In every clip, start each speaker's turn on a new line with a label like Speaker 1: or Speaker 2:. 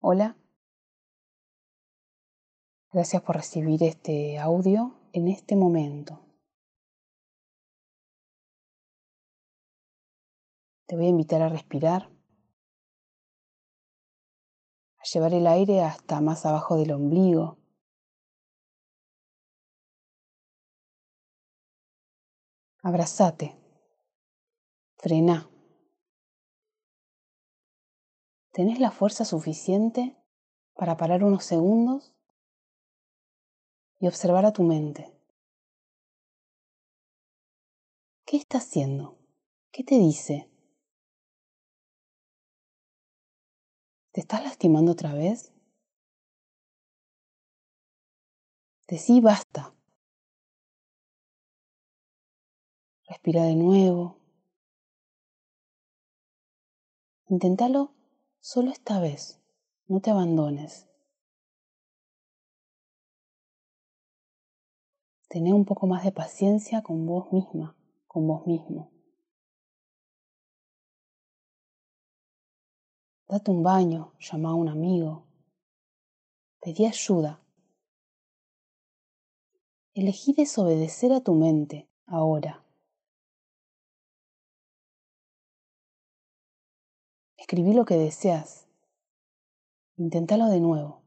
Speaker 1: Hola. Gracias por recibir este audio en este momento. Te voy a invitar a respirar, a llevar el aire hasta más abajo del ombligo. Abrazate, frena. ¿Tenés la fuerza suficiente para parar unos segundos y observar a tu mente? ¿Qué está haciendo? ¿Qué te dice? ¿Te estás lastimando otra vez? Decí basta. Respira de nuevo. Inténtalo Solo esta vez, no te abandones. Tené un poco más de paciencia con vos misma, con vos mismo. Date un baño, llama a un amigo. Pedí ayuda. Elegí desobedecer a tu mente ahora. Escribí lo que deseas. Inténtalo de nuevo.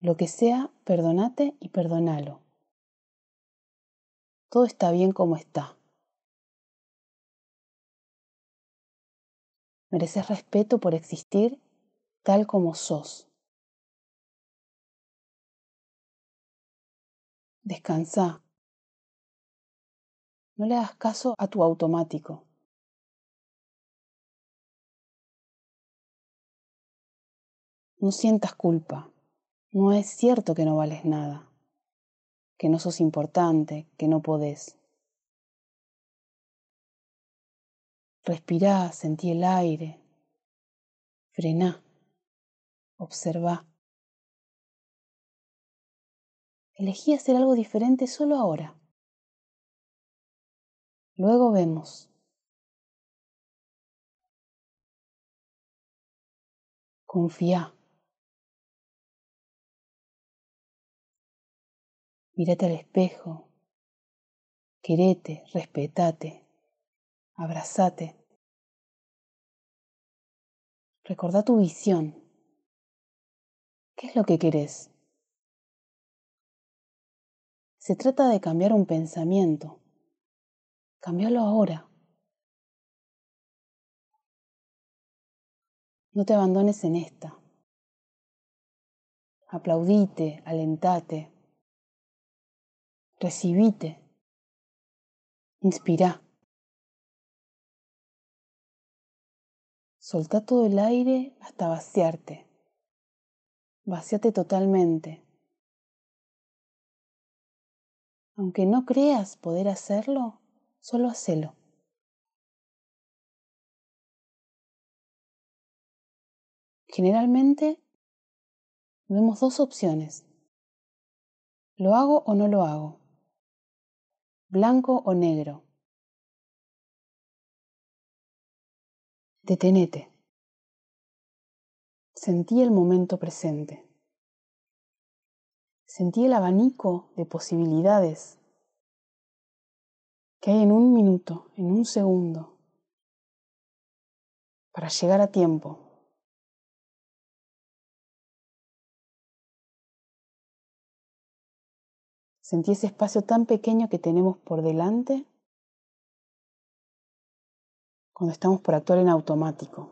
Speaker 1: Lo que sea, perdonate y perdonalo. Todo está bien como está. Mereces respeto por existir tal como sos. Descansa. No le hagas caso a tu automático. No sientas culpa. No es cierto que no vales nada, que no sos importante, que no podés. Respirá, sentí el aire. Frená. Observá. Elegí hacer algo diferente solo ahora. Luego vemos. Confía. Mírate al espejo. Querete, respetate, abrazate. Recordá tu visión. ¿Qué es lo que querés? Se trata de cambiar un pensamiento Cambialo ahora. No te abandones en esta. Aplaudite, alentate, recibite, inspira. Soltá todo el aire hasta vaciarte. Vaciate totalmente. Aunque no creas poder hacerlo, Solo hacelo. Generalmente vemos dos opciones. ¿Lo hago o no lo hago? Blanco o negro. Detenete. Sentí el momento presente. Sentí el abanico de posibilidades que hay en un minuto, en un segundo, para llegar a tiempo. Sentí ese espacio tan pequeño que tenemos por delante cuando estamos por actuar en automático.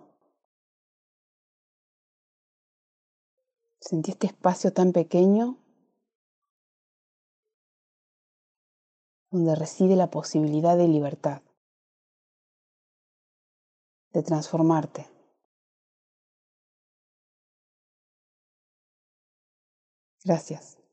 Speaker 1: Sentí este espacio tan pequeño donde reside la posibilidad de libertad, de transformarte. Gracias.